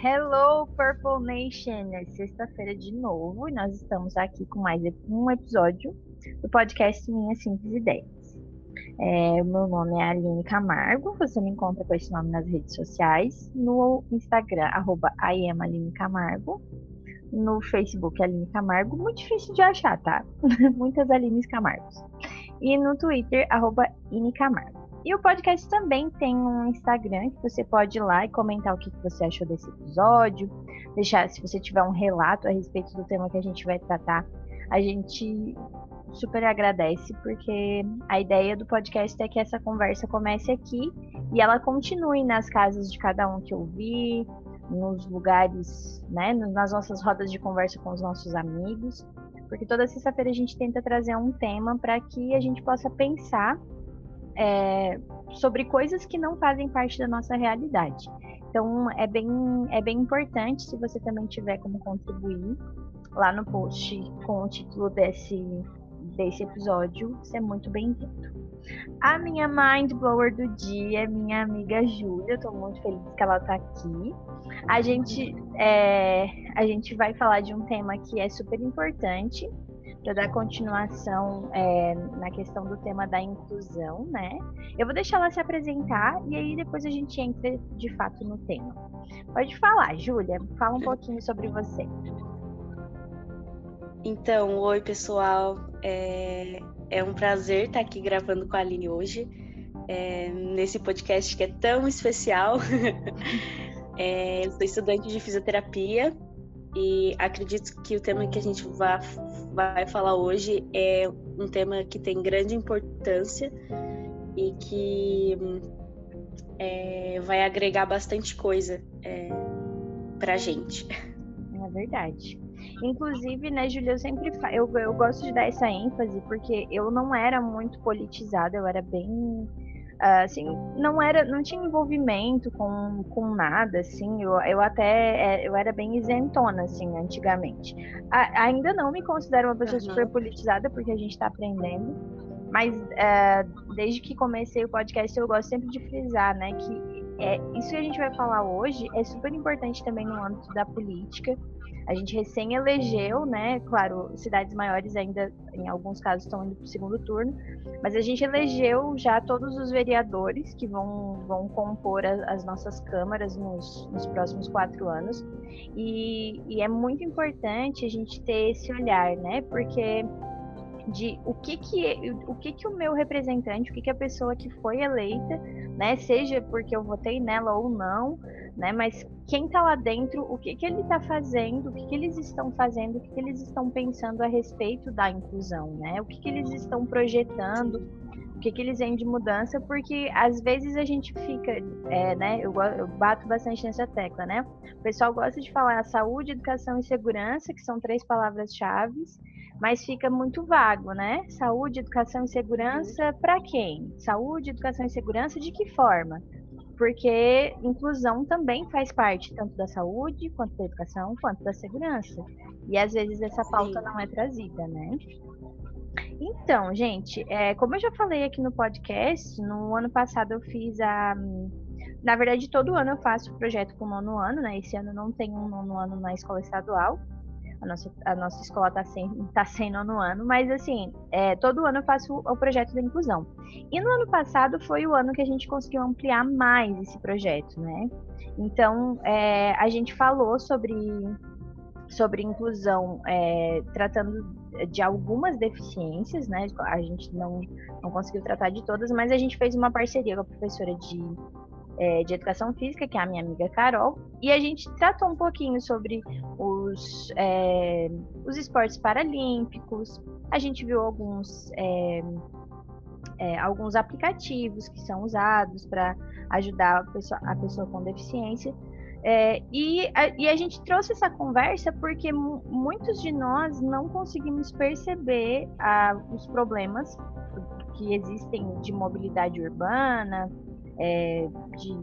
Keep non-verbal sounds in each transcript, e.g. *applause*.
Hello, Purple Nation! É sexta-feira de novo e nós estamos aqui com mais um episódio do podcast Minha Simples Ideias. É, meu nome é Aline Camargo, você me encontra com esse nome nas redes sociais, no Instagram, arroba Camargo, no Facebook Aline Camargo, muito difícil de achar, tá? *laughs* Muitas Alines Camargos. E no Twitter, arroba Camargo. E o podcast também tem um Instagram que você pode ir lá e comentar o que você achou desse episódio, deixar se você tiver um relato a respeito do tema que a gente vai tratar, a gente super agradece porque a ideia do podcast é que essa conversa comece aqui e ela continue nas casas de cada um que ouvir, nos lugares, né, nas nossas rodas de conversa com os nossos amigos, porque toda sexta-feira a gente tenta trazer um tema para que a gente possa pensar é, sobre coisas que não fazem parte da nossa realidade. Então é bem, é bem importante se você também tiver como contribuir lá no post com o título desse, desse episódio, você é muito bem-vindo. A minha mind blower do dia é minha amiga Júlia, estou muito feliz que ela está aqui. A gente, é, a gente vai falar de um tema que é super importante, para dar continuação é, na questão do tema da inclusão, né? Eu vou deixar ela se apresentar e aí depois a gente entra de fato no tema. Pode falar, Júlia, fala um pouquinho sobre você. Então, oi pessoal, é, é um prazer estar aqui gravando com a Aline hoje, é, nesse podcast que é tão especial. *laughs* é, eu sou estudante de fisioterapia e acredito que o tema que a gente vai, vai falar hoje é um tema que tem grande importância e que é, vai agregar bastante coisa é, para a gente. É verdade. Inclusive, né, Julia, eu sempre eu, eu gosto de dar essa ênfase porque eu não era muito politizada, eu era bem assim, não era, não tinha envolvimento com, com nada, assim, eu, eu até, é, eu era bem isentona, assim, antigamente. A, ainda não me considero uma pessoa uhum. super politizada, porque a gente está aprendendo, mas uh, desde que comecei o podcast, eu gosto sempre de frisar, né, que é, isso que a gente vai falar hoje é super importante também no âmbito da política, a gente recém elegeu, né? Claro, cidades maiores ainda, em alguns casos, estão indo para o segundo turno, mas a gente elegeu já todos os vereadores que vão, vão compor a, as nossas câmaras nos, nos próximos quatro anos. E, e é muito importante a gente ter esse olhar, né? Porque de o que que o que que o meu representante, o que que a pessoa que foi eleita, né, seja porque eu votei nela ou não, né, mas quem está lá dentro, o que que ele está fazendo, o que que eles estão fazendo, o que que eles estão pensando a respeito da inclusão, né? O que que eles estão projetando, o que que eles veem de mudança, porque às vezes a gente fica, é, né, eu, eu bato bastante nessa tecla, né? O pessoal gosta de falar saúde, educação e segurança, que são três palavras-chave, mas fica muito vago, né? Saúde, educação e segurança para quem? Saúde, educação e segurança de que forma? Porque inclusão também faz parte tanto da saúde, quanto da educação, quanto da segurança. E às vezes essa pauta Sim. não é trazida, né? Então, gente, é, como eu já falei aqui no podcast, no ano passado eu fiz a. Na verdade, todo ano eu faço o projeto com o nono ano, né? Esse ano não tem um nono ano na escola estadual a nossa, a nossa escola está sem, tá sem nono ano, mas assim, é, todo ano eu faço o, o projeto da inclusão. E no ano passado foi o ano que a gente conseguiu ampliar mais esse projeto, né? Então, é, a gente falou sobre, sobre inclusão, é, tratando de algumas deficiências, né? A gente não, não conseguiu tratar de todas, mas a gente fez uma parceria com a professora de é, de Educação Física, que é a minha amiga Carol, e a gente tratou um pouquinho sobre os, é, os esportes paralímpicos, a gente viu alguns, é, é alguns aplicativos que são usados para ajudar a pessoa, a pessoa com deficiência. É, e, a, e, a, gente trouxe essa conversa porque muitos de nós não conseguimos perceber a, os problemas que existem de mobilidade urbana, é, de,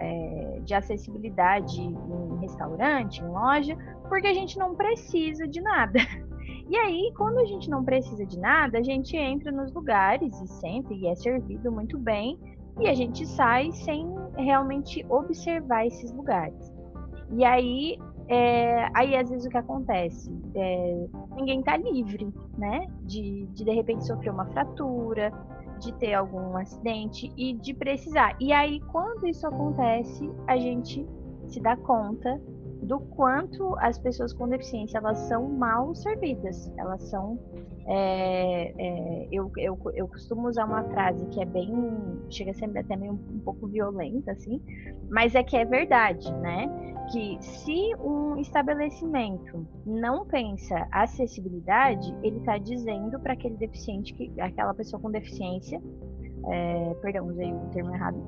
é, de acessibilidade em restaurante, em loja, porque a gente não precisa de nada. *laughs* E aí, quando a gente não precisa de nada, a gente entra nos lugares e senta e é servido muito bem, e a gente sai sem realmente observar esses lugares. E aí, é, aí às vezes o que acontece? É, ninguém está livre, né? De, de de repente sofrer uma fratura, de ter algum acidente e de precisar. E aí, quando isso acontece, a gente se dá conta do quanto as pessoas com deficiência elas são mal servidas. Elas são. É, é, eu, eu, eu costumo usar uma frase que é bem. chega a ser até meio um, um pouco violenta, assim, mas é que é verdade, né? Que se um estabelecimento não pensa acessibilidade, ele está dizendo para aquele deficiente, que aquela pessoa com deficiência, é, perdão, usei o termo errado,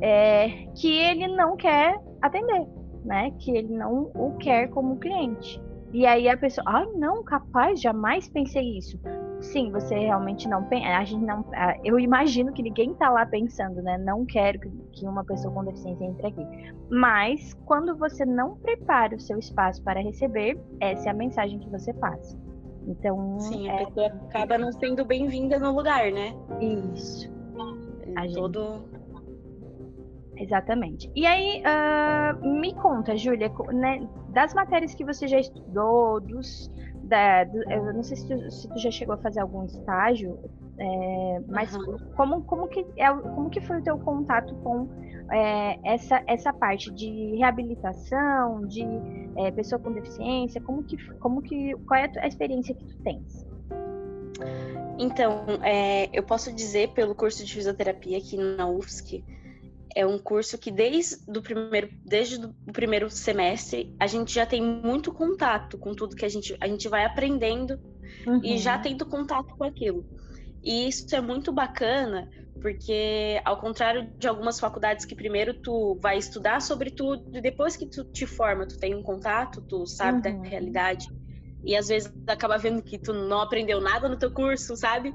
é, que ele não quer atender né? Que ele não o quer como cliente. E aí a pessoa, ai, ah, não, capaz, jamais pensei isso. Sim, você realmente não pensa. A gente não. Eu imagino que ninguém tá lá pensando, né? Não quero que uma pessoa com deficiência entre aqui. Mas quando você não prepara o seu espaço para receber, essa é a mensagem que você passa. Então. Sim, a é... pessoa acaba não sendo bem-vinda no lugar, né? Isso. A Todo, Exatamente. E aí, uh, me conta, Júlia, né, das matérias que você já estudou, dos, da, do, eu não sei se tu, se tu, já chegou a fazer algum estágio, é, mas uhum. como, como, que é, como que foi o teu contato com é, essa, essa parte de reabilitação, de é, pessoa com deficiência, como que, como que, qual é a experiência que tu tens? Então, é, eu posso dizer pelo curso de fisioterapia aqui na UFSC, é um curso que desde do primeiro, desde o primeiro semestre a gente já tem muito contato com tudo que a gente, a gente vai aprendendo uhum. e já tendo contato com aquilo. E isso é muito bacana, porque ao contrário de algumas faculdades que primeiro tu vai estudar sobre tudo e depois que tu te forma, tu tem um contato, tu sabe uhum. da realidade. E às vezes acaba vendo que tu não aprendeu nada no teu curso, sabe?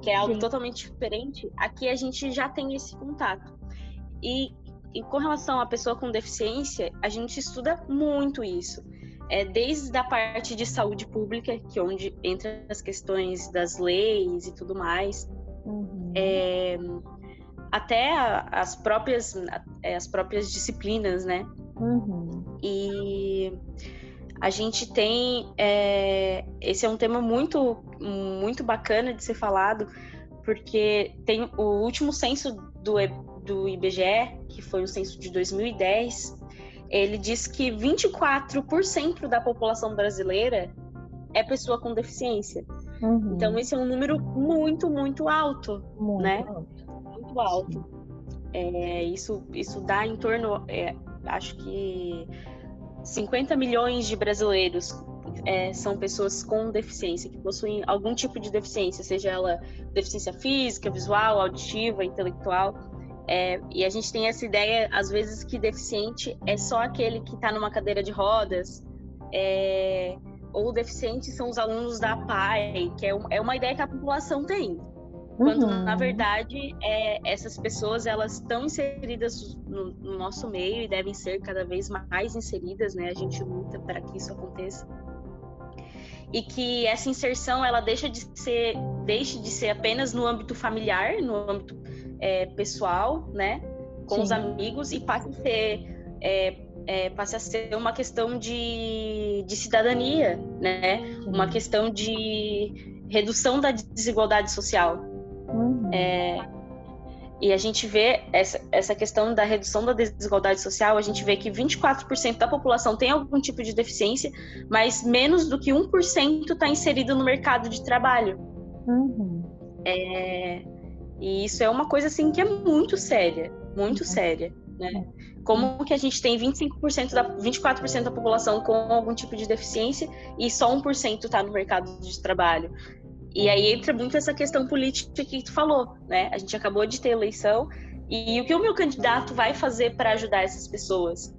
Que é algo Sim. totalmente diferente. Aqui a gente já tem esse contato. E, e com relação à pessoa com deficiência, a gente estuda muito isso. É, desde a parte de saúde pública, que é onde entra as questões das leis e tudo mais, uhum. é, até a, as próprias é, as próprias disciplinas, né? Uhum. E a gente tem é, esse é um tema muito muito bacana de ser falado porque tem o último censo do do IBGE, que foi o censo de 2010, ele diz que 24% da população brasileira é pessoa com deficiência. Uhum. Então, esse é um número muito, muito alto, muito né? Alto. Muito alto. É, isso, isso dá em torno, é, acho que 50 milhões de brasileiros é, são pessoas com deficiência, que possuem algum tipo de deficiência, seja ela deficiência física, visual, auditiva, intelectual. É, e a gente tem essa ideia, às vezes, que deficiente é só aquele que está numa cadeira de rodas, é, ou deficientes são os alunos da PAI, que é, um, é uma ideia que a população tem. Quando, uhum. na verdade, é, essas pessoas elas estão inseridas no, no, nosso meio e devem ser cada vez mais inseridas, né? A gente luta para que isso aconteça. E que essa inserção ela deixa de ser, deixe de ser apenas no âmbito familiar, no âmbito é, pessoal, né, com Sim. os amigos e passe a ser é, é, passe a ser uma questão de, de cidadania, né, uma questão de redução da desigualdade social. Uhum. É, e a gente vê essa, essa questão da redução da desigualdade social, a gente vê que 24% da população tem algum tipo de deficiência, mas menos do que 1% está inserido no mercado de trabalho. Uhum. É, e isso é uma coisa assim que é muito séria, muito uhum. séria, né? Como que a gente tem 25% da 24% da população com algum tipo de deficiência e só 1% está no mercado de trabalho. E aí entra muito essa questão política que tu falou, né? A gente acabou de ter eleição e o que o meu candidato vai fazer para ajudar essas pessoas,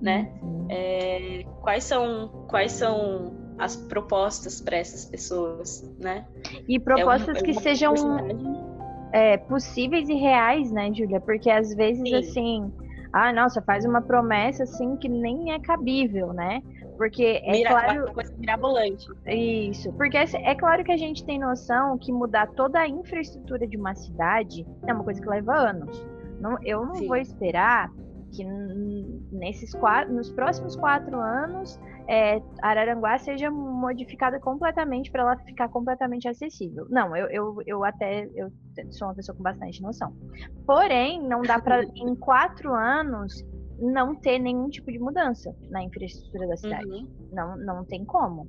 né? Uhum. É, quais são quais são as propostas para essas pessoas, né? E propostas é uma, é que sejam é, possíveis e reais, né, Júlia? Porque às vezes, Sim. assim, ah, nossa, faz uma promessa assim que nem é cabível, né? Porque é Mira, claro. Coisa mirabolante. Isso. Porque é claro que a gente tem noção que mudar toda a infraestrutura de uma cidade é uma coisa que leva anos. Não, eu não Sim. vou esperar que nesses quatro, nos próximos quatro anos é, Araranguá seja modificada completamente para ela ficar completamente acessível. Não, eu, eu, eu até eu sou uma pessoa com bastante noção. Porém, não dá para *laughs* em quatro anos não ter nenhum tipo de mudança na infraestrutura da cidade. Uhum. Não, não tem como.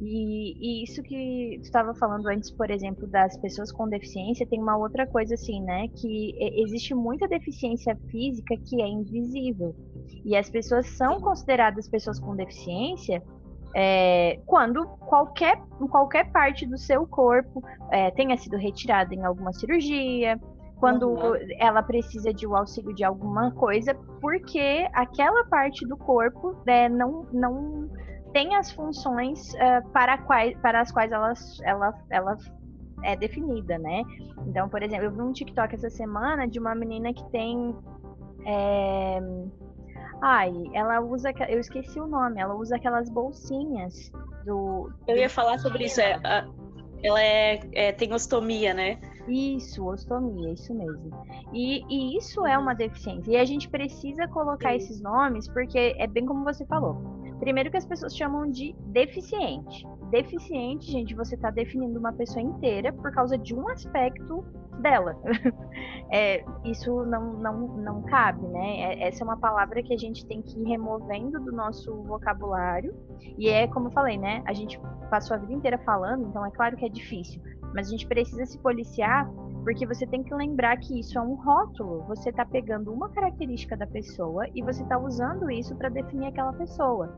E, e isso que tu estava falando antes, por exemplo, das pessoas com deficiência, tem uma outra coisa assim, né? Que existe muita deficiência física que é invisível. E as pessoas são consideradas pessoas com deficiência é, quando qualquer, qualquer parte do seu corpo é, tenha sido retirada em alguma cirurgia, quando uhum. ela precisa de o um auxílio de alguma coisa, porque aquela parte do corpo né, não, não tem as funções uh, para, quais, para as quais ela, ela, ela é definida, né? Então, por exemplo, eu vi um TikTok essa semana de uma menina que tem. É... Ai, ela usa. Eu esqueci o nome, ela usa aquelas bolsinhas do. Eu ia falar sobre isso. É, ela é, é, tem ostomia, né? Isso, ostomia, isso mesmo. E, e, isso é uma deficiência. E a gente precisa colocar Sim. esses nomes porque é bem como você falou. Primeiro que as pessoas chamam de deficiente. Deficiente, gente, você está definindo uma pessoa inteira por causa de um aspecto dela. *laughs* é, isso não, não, não cabe, né? É, essa é uma palavra que a gente tem que ir removendo do nosso vocabulário. E é como eu falei, né? A gente passou a vida inteira falando, então é claro que é difícil. Mas a gente precisa se policiar porque você tem que lembrar que isso é um rótulo. Você está pegando uma característica da pessoa e você está usando isso para definir aquela pessoa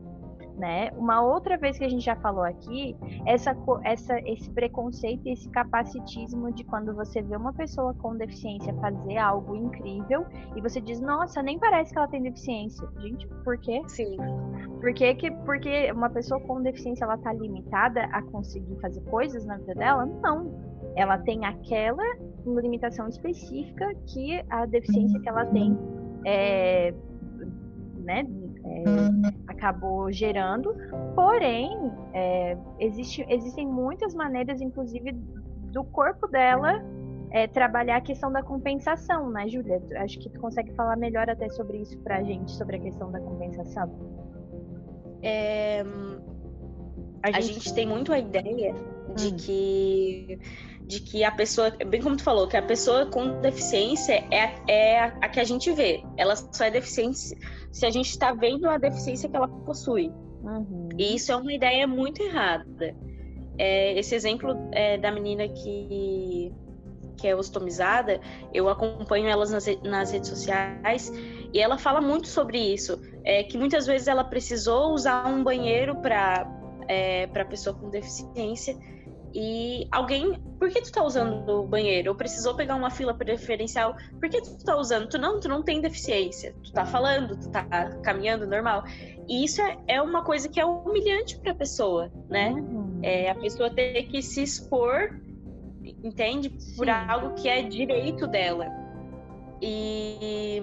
né? Uma outra vez que a gente já falou aqui, essa, essa, esse preconceito e esse capacitismo de quando você vê uma pessoa com deficiência fazer algo incrível e você diz, nossa, nem parece que ela tem deficiência. Gente, por quê? Sim. Por que, que porque uma pessoa com deficiência ela tá limitada a conseguir fazer coisas na vida dela? Não. Ela tem aquela limitação específica que a deficiência que ela tem é, né, é, acabou gerando. Porém, é, existe, existem muitas maneiras, inclusive, do corpo dela é, trabalhar a questão da compensação, né, Júlia? Acho que tu consegue falar melhor até sobre isso para a gente, sobre a questão da compensação. É, a, gente... a, gente... tem muito a ideia de hum. que de que a pessoa, bem como tu falou, que a pessoa com deficiência é, é a, a que a gente vê. Ela só é deficiente se a gente está vendo a deficiência que ela possui. Uhum. E isso é uma ideia muito errada. É, esse exemplo é, da menina que, que é ostomizada, eu acompanho elas nas, nas redes sociais e ela fala muito sobre isso, é, que muitas vezes ela precisou usar um banheiro para é, para pessoa com deficiência e alguém, por que tu tá usando o banheiro? Ou precisou pegar uma fila preferencial? Por que tu tá usando? Tu não, tu não tem deficiência. Tu tá falando, tu tá caminhando normal. E isso é, é uma coisa que é humilhante pra pessoa, né? Uhum. É a pessoa ter que se expor, entende? Por Sim. algo que é direito dela. E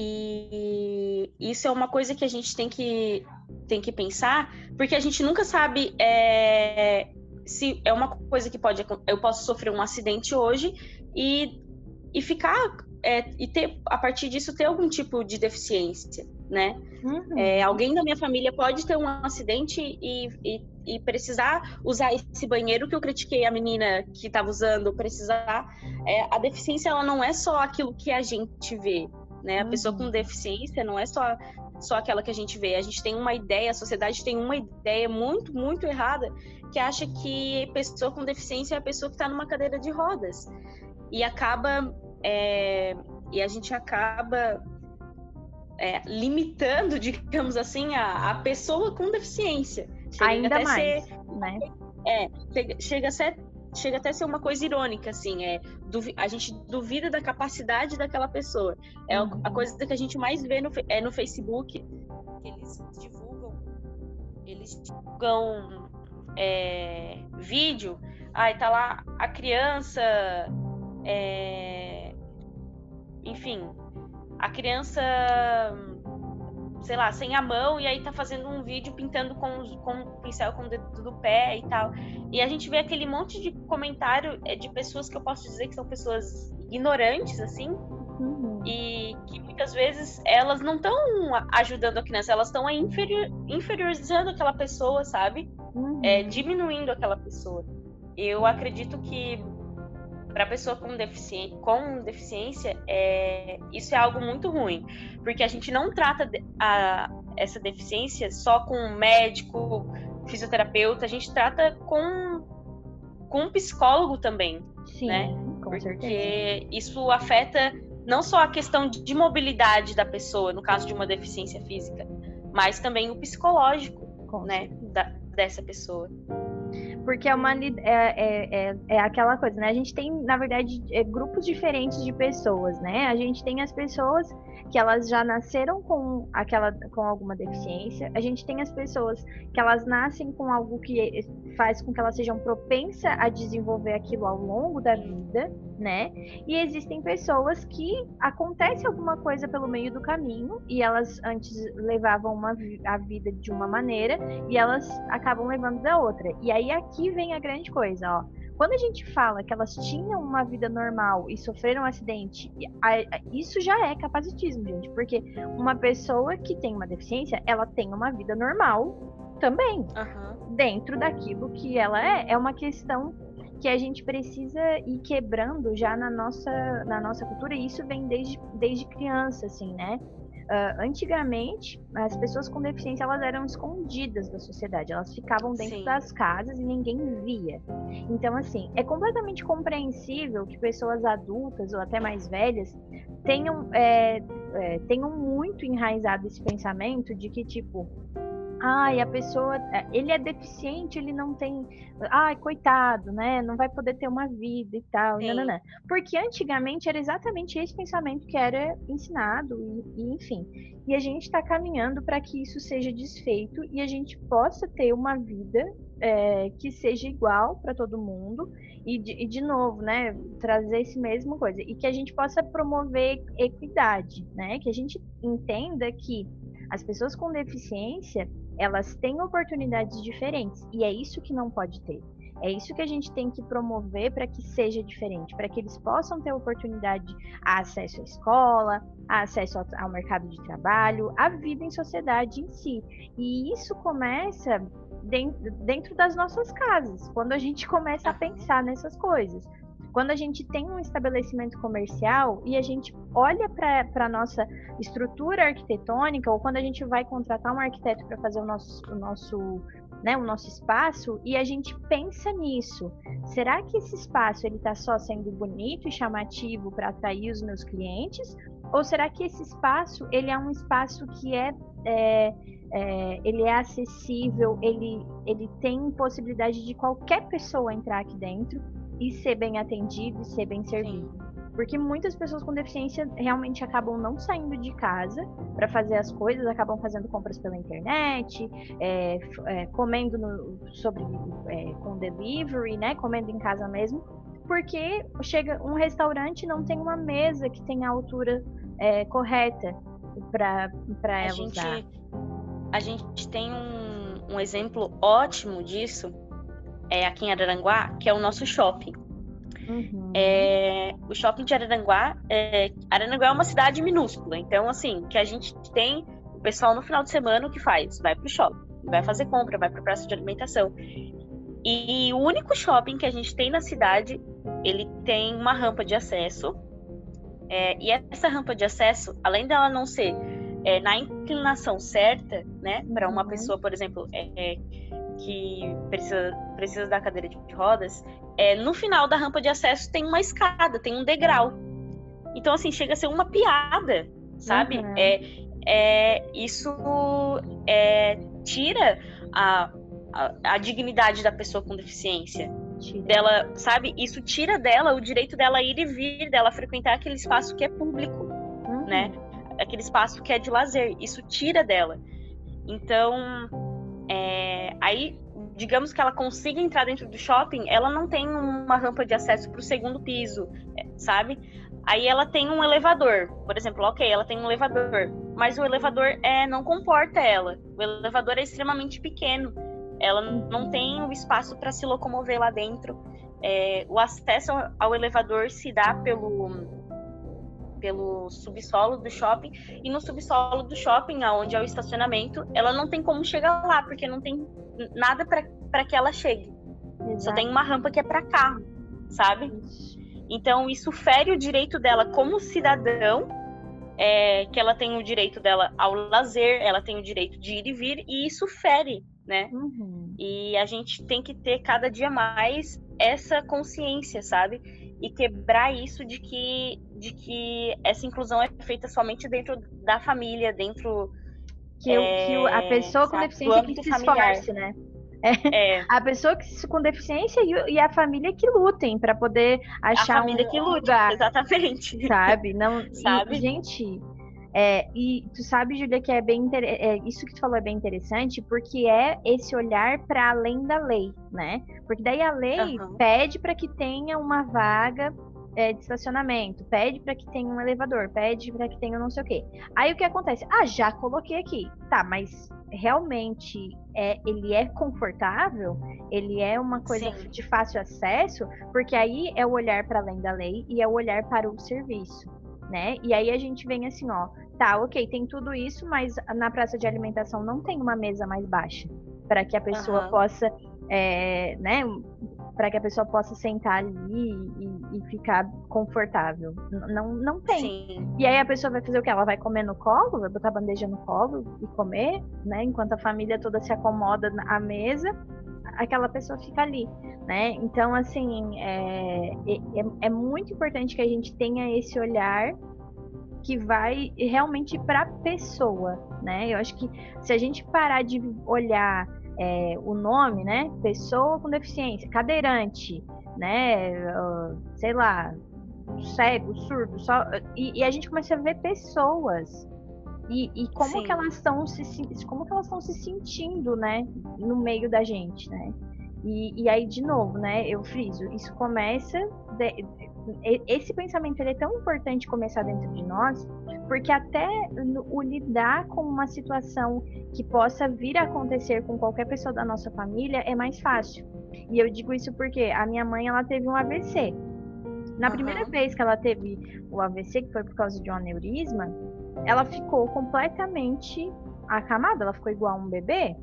e isso é uma coisa que a gente tem que tem que pensar, porque a gente nunca sabe é, se é uma coisa que pode eu posso sofrer um acidente hoje e, e ficar é, e ter a partir disso ter algum tipo de deficiência, né? Uhum. É, alguém da minha família pode ter um acidente e, e, e, precisar usar esse banheiro que eu critiquei a menina que estava usando, precisar. É, a deficiência ela não é só aquilo que a gente vê, né? A pessoa com uhum. deficiência não é só só aquela que a gente vê. A gente tem uma ideia, a sociedade tem uma ideia muito, muito errada que acha que pessoa com deficiência é a pessoa que está numa cadeira de rodas. E acaba. É, e a gente acaba é, limitando, *laughs* digamos assim, a, a pessoa com deficiência. Chega Ainda mais, ser, né? É, chega, chega a ser chega até a ser uma coisa irônica, assim, é, a gente duvida da capacidade daquela pessoa. É uhum. a coisa que a gente mais vê no, é no Facebook, que eles divulgam, eles divulgam é, vídeo, aí tá lá a criança, é, enfim, a criança sei lá, sem a mão, e aí tá fazendo um vídeo pintando com, com um pincel com o dedo do pé e tal. E a gente vê aquele monte de comentário é, de pessoas que eu posso dizer que são pessoas ignorantes, assim, uhum. e que muitas vezes elas não estão ajudando a criança, elas estão inferior, inferiorizando aquela pessoa, sabe? Uhum. É, diminuindo aquela pessoa. Eu acredito que para pessoa com, defici com deficiência, é, isso é algo muito ruim, porque a gente não trata a, essa deficiência só com um médico, fisioterapeuta, a gente trata com, com um psicólogo também, Sim, né? Com porque certeza. isso afeta não só a questão de mobilidade da pessoa, no caso de uma deficiência física, mas também o psicológico, com né, da, dessa pessoa porque a humanidade é, é, é, é, aquela coisa, né? A gente tem, na verdade, é, grupos diferentes de pessoas, né? A gente tem as pessoas que elas já nasceram com aquela com alguma deficiência. A gente tem as pessoas que elas nascem com algo que faz com que elas sejam propensas a desenvolver aquilo ao longo da vida, né? E existem pessoas que acontece alguma coisa pelo meio do caminho e elas antes levavam uma, a vida de uma maneira e elas acabam levando da outra. E aí aqui vem a grande coisa, ó quando a gente fala que elas tinham uma vida normal e sofreram um acidente, isso já é capacitismo, gente. Porque uma pessoa que tem uma deficiência, ela tem uma vida normal também. Uhum. Dentro daquilo que ela é. É uma questão que a gente precisa ir quebrando já na nossa, na nossa cultura, e isso vem desde, desde criança, assim, né? Uh, antigamente, as pessoas com deficiência elas eram escondidas da sociedade, elas ficavam dentro Sim. das casas e ninguém via. Então, assim, é completamente compreensível que pessoas adultas ou até mais velhas tenham, é, é, tenham muito enraizado esse pensamento de que, tipo, ai, a pessoa, é, ele é deficiente, ele não tem, ai, coitado, né? Não vai poder ter uma vida e tal, nananã. Porque antigamente era exatamente esse pensamento que era ensinado e, e enfim. E a gente está caminhando para que isso seja desfeito e a gente possa ter uma vida é, que seja igual para todo mundo e de, e de, novo, né, trazer esse mesmo coisa e que a gente possa promover equidade, né? Que a gente entenda que as pessoas com deficiência elas têm oportunidades diferentes e é isso que não pode ter. É isso que a gente tem que promover para que seja diferente, para que eles possam ter oportunidade a acesso à escola, a acesso ao, mercado de trabalho, a vida em sociedade em si. E isso começa dentro, dentro das nossas casas, quando a gente começa a pensar nessas coisas. Quando a gente tem um estabelecimento comercial e a gente olha para a nossa estrutura arquitetônica, ou quando a gente vai contratar um arquiteto para fazer o nosso, o nosso né, o nosso espaço e a gente pensa nisso. Será que esse espaço ele está só sendo bonito e chamativo para atrair os meus clientes? Ou será que esse espaço ele é um espaço que é, é, é ele é acessível, ele, ele tem possibilidade de qualquer pessoa entrar aqui dentro e ser bem atendido e ser bem servido. Sim. Porque muitas pessoas com deficiência realmente acabam não saindo de casa para fazer as coisas, acabam fazendo compras pela internet, é, é, comendo no, sobre, é, com delivery, né? Comendo em casa mesmo. Porque chega um restaurante não tem uma mesa que tenha a altura é, correta para ela gente, usar. A gente tem um, um exemplo ótimo disso é, aqui em Araranguá, que é o nosso shopping. Uhum. É, o shopping de Araranguá, é, Araranguá é uma cidade minúscula, então assim, que a gente tem o pessoal no final de semana o que faz? Vai pro shopping, vai fazer compra, vai pro praça de alimentação. E, e o único shopping que a gente tem na cidade, ele tem uma rampa de acesso. É, e essa rampa de acesso, além dela não ser é, na inclinação certa, né, para uma uhum. pessoa, por exemplo, é que precisa, precisa da cadeira de rodas, é, no final da rampa de acesso tem uma escada, tem um degrau. Então, assim, chega a ser uma piada, sabe? Uhum. É, é, isso é, tira a, a, a, dignidade da pessoa com deficiência. Tira. Dela, sabe? Isso tira dela o direito dela ir e vir, dela frequentar aquele espaço que é público, uhum. né? Aquele espaço que é de lazer. Isso tira dela. Então, é, aí, digamos que ela consiga entrar dentro do shopping, ela não tem uma rampa de acesso para o segundo piso, é, sabe? Aí ela tem um elevador, por exemplo, ok, ela tem um elevador, mas o elevador é, não comporta ela. O elevador é extremamente pequeno, ela não tem o espaço para se locomover lá dentro. É, o acesso ao elevador se dá pelo pelo subsolo do shopping e no subsolo do shopping, aonde é o estacionamento, ela não tem como chegar lá porque não tem nada para que ela chegue. Exato. Só tem uma rampa que é para carro, sabe? Então isso fere o direito dela como cidadão, é, que ela tem o direito dela ao lazer, ela tem o direito de ir e vir e isso fere, né? Uhum. E a gente tem que ter cada dia mais essa consciência, sabe? E quebrar isso de que, de que essa inclusão é feita somente dentro da família, dentro. Que, é, que a pessoa com deficiência que se familiar. esforce, né? É, é. A pessoa que, com deficiência e, e, a família que lutem para poder achar a família um que lute, lugar, *laughs* exatamente. Sabe? Não, sabe? E, gente, é, e tu sabe, Julia, que é bem é, isso que tu falou é bem interessante, porque é esse olhar para além da lei, né? Porque daí a lei uhum. pede para que tenha uma vaga é, de estacionamento, pede para que tenha um elevador, pede para que tenha não sei o quê. Aí o que acontece? Ah, já coloquei aqui. Tá, mas realmente é, ele é confortável? Ele é uma coisa Sim. de fácil acesso? Porque aí é o olhar para além da lei e é o olhar para o serviço né? E aí a gente vem assim, ó, tá, ok, tem tudo isso, mas na praça de alimentação não tem uma mesa mais baixa para que a pessoa uhum. possa, é, né? Para que a pessoa possa sentar ali e, e ficar confortável. Não, não tem. Sim. E aí a pessoa vai fazer o que? Ela vai comer no colo, vai botar a bandeja no colo e comer, né? Enquanto a família toda se acomoda à mesa, aquela pessoa fica ali, né? Então, assim, é, é, é muito importante que a gente tenha esse olhar que vai realmente para a pessoa, né? Eu acho que se a gente parar de olhar é, o nome, né? Pessoa com deficiência, cadeirante, né? Sei lá, cego, surdo, só e, e, a gente começa a ver pessoas e, e como Sim. que elas estão se como que elas estão se sentindo, né, no meio da gente, né? E, e aí de novo, né, eu friso, isso começa de, esse pensamento ele é tão importante começar dentro de nós, porque até o lidar com uma situação que possa vir a acontecer com qualquer pessoa da nossa família é mais fácil. E eu digo isso porque a minha mãe ela teve um AVC. Na uhum. primeira vez que ela teve o AVC, que foi por causa de um aneurisma, ela ficou completamente acamada, ela ficou igual a um bebê.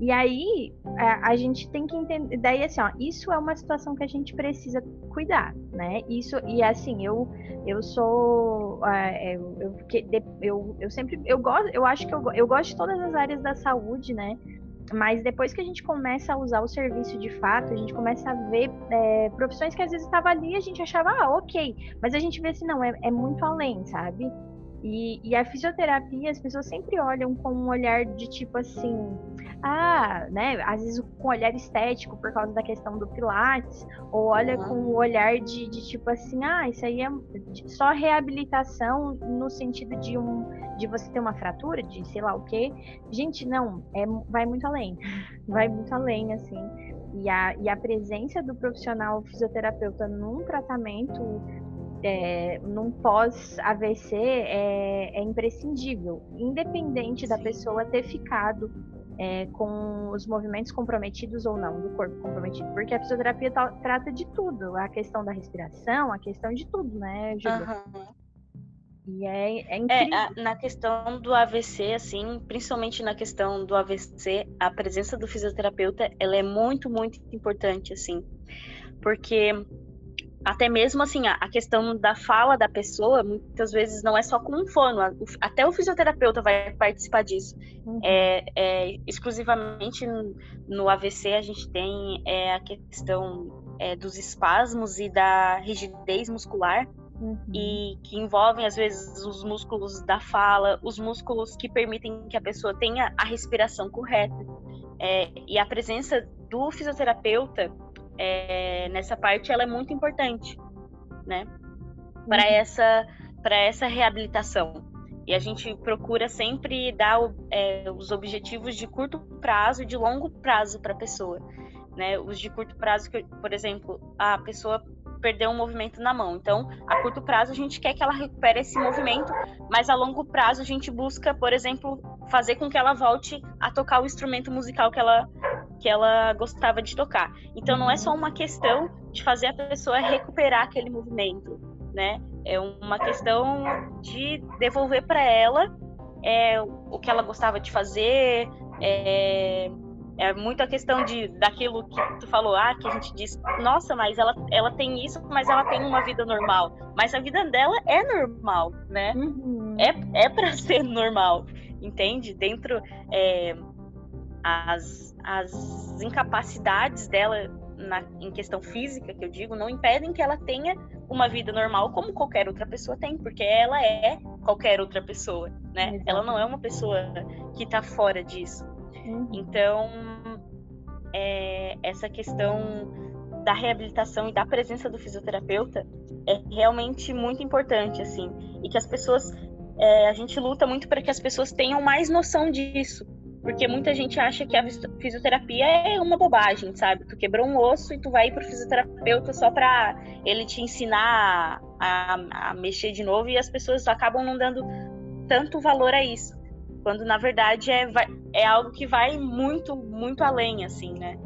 E aí a, a, gente tem que entender, daí assim, ó, isso é uma situação que a gente precisa cuidar, né? Isso e assim, eu eu sou é, eu, eu, eu, eu sempre eu gosto, eu acho que eu, eu gosto de todas as áreas da saúde, né? Mas depois que a gente começa a usar o serviço de fato, a gente começa a ver é, profissões que às vezes estava ali a gente achava, ah, ok. Mas a gente vê assim, não, é, é muito além, sabe? E, e, a fisioterapia, as pessoas sempre olham com um olhar de tipo assim, ah, né? Às vezes com um olhar estético por causa da questão do Pilates, ou olha uhum. com um olhar de, de, tipo assim, ah, isso aí é só reabilitação no sentido de um de você ter uma fratura, de sei lá o quê. Gente, não, é, vai muito além. *laughs* Vai muito além, assim. E a, e a presença do profissional fisioterapeuta num tratamento é, num pós-AVC é, é, imprescindível, independente da pessoa ter ficado é, com os movimentos comprometidos ou não, do corpo comprometido, porque a fisioterapia trata de tudo, a questão da respiração, a questão de tudo, né, Júlia? Uhum. E é, é, é incrível. É, na questão do AVC, assim, principalmente na questão do AVC, a presença do fisioterapeuta, ela é muito, muito importante, assim, porque até mesmo assim, a, questão da fala da pessoa, muitas vezes não é só com um fono, até o fisioterapeuta vai participar disso. Uhum. É, é, exclusivamente no AVC a gente tem é, a questão é, dos espasmos e da rigidez muscular, uhum. e que envolvem às vezes os músculos da fala, os músculos que permitem que a pessoa tenha a respiração correta. É, e a presença do fisioterapeuta é, nessa parte ela é muito importante, né? Para uhum. essa para essa reabilitação. E a gente procura sempre dar é, os objetivos de curto prazo e de longo prazo para a pessoa. Né? Os de curto prazo, que, por exemplo, a pessoa perdeu um movimento na mão. Então, a curto prazo, a gente quer que ela recupere esse movimento, mas a longo prazo, a gente busca, por exemplo, fazer com que ela volte a tocar o instrumento musical que ela que ela gostava de tocar. Então não é só uma questão de fazer a pessoa recuperar aquele movimento, né? É uma questão de devolver para ela é, o que ela gostava de fazer, é, é muito a questão de daquilo que tu falou, ah, que a gente diz, nossa, mas ela, ela tem isso, mas ela tem uma vida normal. Mas a vida dela é normal, né? Uhum. É, é para *laughs* ser normal, entende? Dentro é, as, as incapacidades dela na, em questão física, que eu digo, não impedem que ela tenha uma vida normal como qualquer outra pessoa tem, porque ela é qualquer outra pessoa, né? Exato. Ela não é uma pessoa que está fora disso. Uhum. Então, é, essa questão da reabilitação e da presença do fisioterapeuta é realmente muito importante, assim, e que as pessoas, é, a gente luta muito para que as pessoas tenham mais noção disso, porque muita gente acha que a fisioterapia é uma bobagem, sabe? Tu quebrou um osso e tu vai pro fisioterapeuta só para ele te ensinar a, a mexer de novo e as pessoas acabam não dando tanto valor a isso quando na verdade é, é algo que vai muito, muito além, assim, né?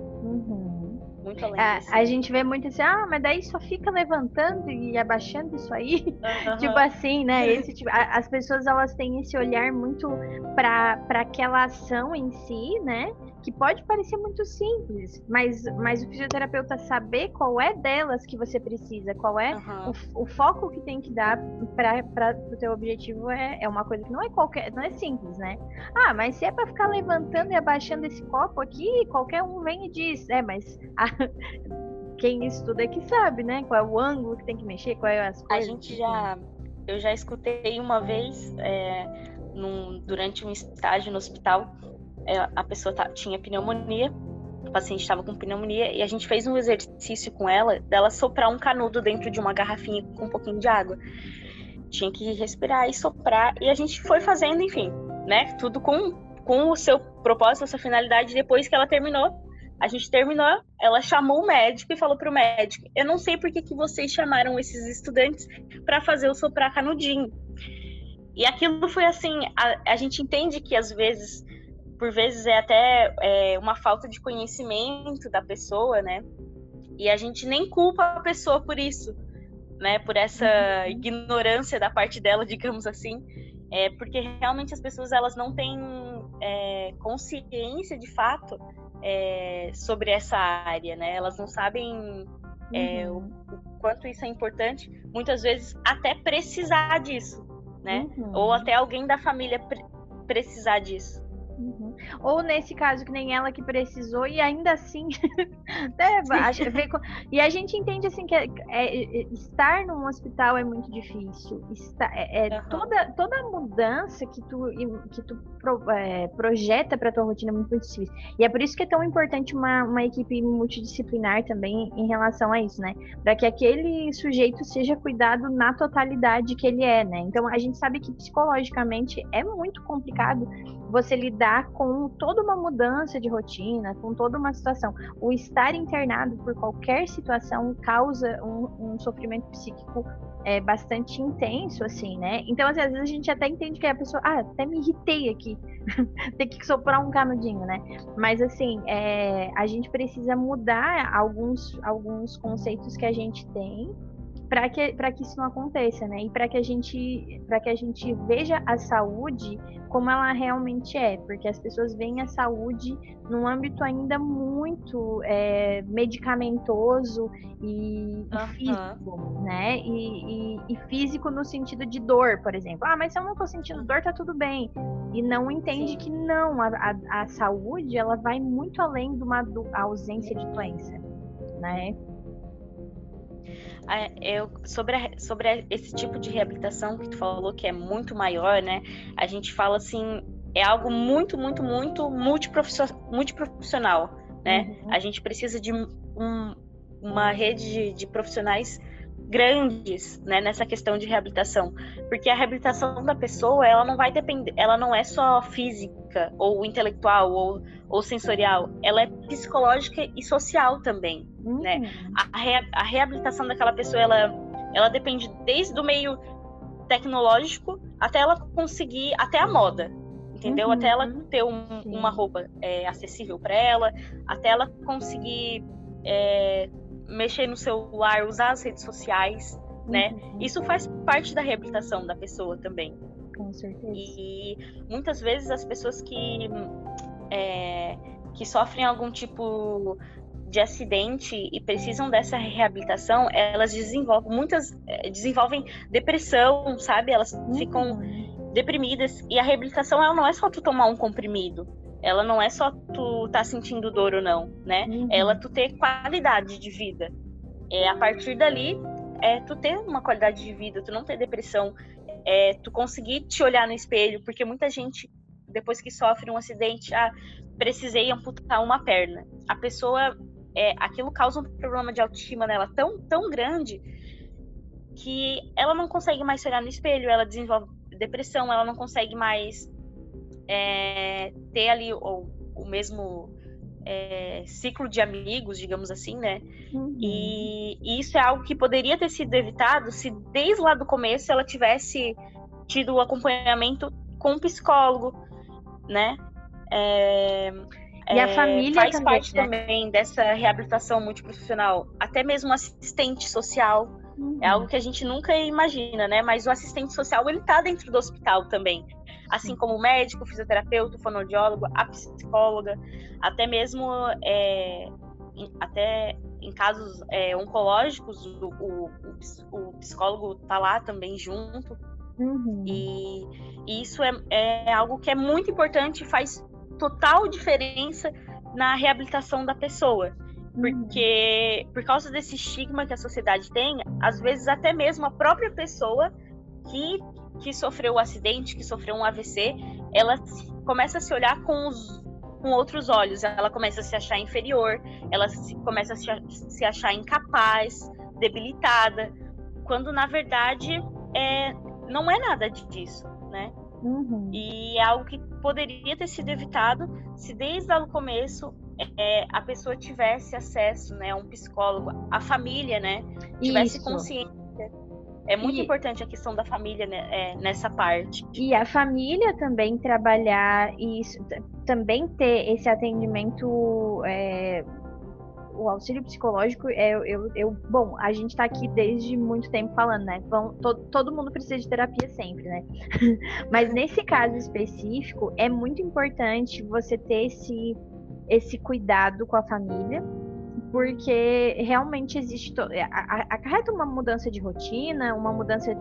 Muito além. É, a gente vê muito assim, ah, mas daí só fica levantando e abaixando isso aí. Uhum. *laughs* tipo assim, né? Esse tipo, as pessoas elas têm esse olhar muito para aquela ação em si, né? Que pode parecer muito simples, mas, mas o fisioterapeuta saber qual é delas que você precisa, qual é uhum. o, o, foco que tem que dar para o teu objetivo é, é uma coisa que não é qualquer, não é simples, né? Ah, mas se é para ficar levantando e abaixando esse copo aqui, qualquer um vem e diz, é, mas a, *laughs* quem estuda é que sabe, né? Qual é o ângulo que tem que mexer, qual é as coisas. A gente já, eu já escutei uma vez é, num, durante um estágio no hospital a pessoa tá, tinha pneumonia, o paciente estava com pneumonia, e a gente fez um exercício com ela, dela soprar um canudo dentro de uma garrafinha com um pouquinho de água. Tinha que respirar e soprar, e a gente foi fazendo, enfim, né? Tudo com, com o seu propósito, a sua finalidade. Depois que ela terminou, a gente terminou, ela chamou o médico e falou para o médico: Eu não sei por que, que vocês chamaram esses estudantes para fazer o soprar canudinho. E aquilo foi assim: a, a gente entende que às vezes por vezes é até é, uma falta de conhecimento da pessoa, né? E a gente nem culpa a pessoa por isso, né? Por essa uhum. ignorância da parte dela, *laughs* digamos assim, é porque realmente as pessoas elas não têm é, consciência de fato é, sobre essa área, né? Elas não sabem é, uhum. o, o, quanto isso é importante, muitas vezes até precisar disso, né? Uhum. Ou até alguém da família pre precisar disso. Uhum. Ou nesse caso, que nem ela que precisou, e ainda assim. *laughs* né, e a gente entende assim que é, é, é, estar num hospital é muito difícil. Está, é, é uhum. toda, toda mudança que tu, que tu pro, é, projeta para tua rotina muito difícil. E é por isso que é tão importante uma, uma equipe multidisciplinar também em relação a isso, né? Para que aquele sujeito seja cuidado na totalidade que ele é, né? Então a gente sabe que psicologicamente é muito complicado você lidar com toda uma mudança de rotina, com toda uma situação. O estar internado por qualquer situação causa um, um sofrimento psíquico é, bastante intenso, assim, né? Então, às vezes, a gente até entende que a pessoa, ah, até me irritei aqui, *laughs* ter que soprar um canudinho, né? Mas, assim, é, a gente precisa mudar alguns, alguns conceitos que a gente tem para que, que isso não aconteça, né? E para que a gente para que a gente veja a saúde como ela realmente é, porque as pessoas veem a saúde num âmbito ainda muito é, medicamentoso e, físico, né? E, e, e, físico no sentido de dor, por exemplo. Ah, mas se eu não tô sentindo dor, tá tudo bem. E não entende que não, a, a, a saúde ela vai muito além de uma ausência de doença, né? Eu, sobre, a, sobre esse tipo de reabilitação que tu falou que é muito maior, né? A gente fala assim, é algo muito, muito, muito multiprofissional, né? Uhum. A gente precisa de um, uma rede de, de profissionais grandes né, nessa questão de reabilitação, porque a reabilitação da pessoa ela não vai depender, ela não é só física ou intelectual ou, ou sensorial, ela é psicológica e social também, uhum. né? A, rea, a reabilitação daquela pessoa ela, ela depende desde o meio tecnológico até ela conseguir até a moda, entendeu? Uhum. Até ela ter um, uma roupa é, acessível para ela, até ela conseguir é, mexer no celular, usar as redes sociais, né? Uhum. Isso faz parte da reabilitação da pessoa também. Com certeza. E muitas vezes as pessoas que, é, que sofrem algum tipo de acidente e precisam dessa reabilitação, elas desenvolvem, muitas é, desenvolvem depressão, sabe? Elas uhum. ficam deprimidas. E a reabilitação ela não é só tu tomar um comprimido. Ela não é só tu tá sentindo dor ou não, né? Uhum. Ela tu ter qualidade de vida. É, a partir dali, é tu ter uma qualidade de vida, tu não ter depressão, é tu conseguir te olhar no espelho, porque muita gente, depois que sofre um acidente, ah, precisei amputar uma perna. A pessoa, é, aquilo causa um problema de autoestima nela tão, tão grande que ela não consegue mais se olhar no espelho, ela desenvolve depressão, ela não consegue mais é, ter ali o, o mesmo é, ciclo de amigos, digamos assim, né? Uhum. E, e, isso é algo que poderia ter sido evitado se desde lá do começo ela tivesse tido o acompanhamento com um psicólogo, né? É, e a é, família faz também, parte né? também dessa reabilitação multiprofissional, até mesmo assistente social. Uhum. É algo que a gente nunca imagina, né? Mas o assistente social ele tá dentro do hospital também assim como o médico, o fisioterapeuta, o fonoaudiólogo, a psicóloga, até mesmo é, em, até em casos é, oncológicos, o, o, o, psicólogo está lá também junto. Uhum. E, e, isso é, é algo que é muito importante, faz total diferença na reabilitação da pessoa. Porque, uhum. por causa desse estigma que a sociedade tem, às vezes até mesmo a própria pessoa que que sofreu o um acidente, que sofreu um AVC, ela começa a se olhar com os com outros olhos, ela começa a se achar inferior, ela se, começa a se, se achar incapaz, debilitada, quando na verdade é, não é nada disso, né? Uhum. E é algo que poderia ter sido evitado se desde o começo é, a pessoa tivesse acesso né, a um psicólogo, a família, né? Tivesse Isso. consciência é muito e... importante a questão da família né, é, nessa parte. E a família também trabalhar e também ter esse atendimento. É, o auxílio psicológico, é, eu, eu, bom, a gente está aqui desde muito tempo falando, né? Vão, to, todo mundo precisa de terapia sempre, né? *laughs* Mas nesse caso específico, é muito importante você ter esse, esse cuidado com a família, porque realmente existe é, acarreta uma mudança de rotina, uma mudança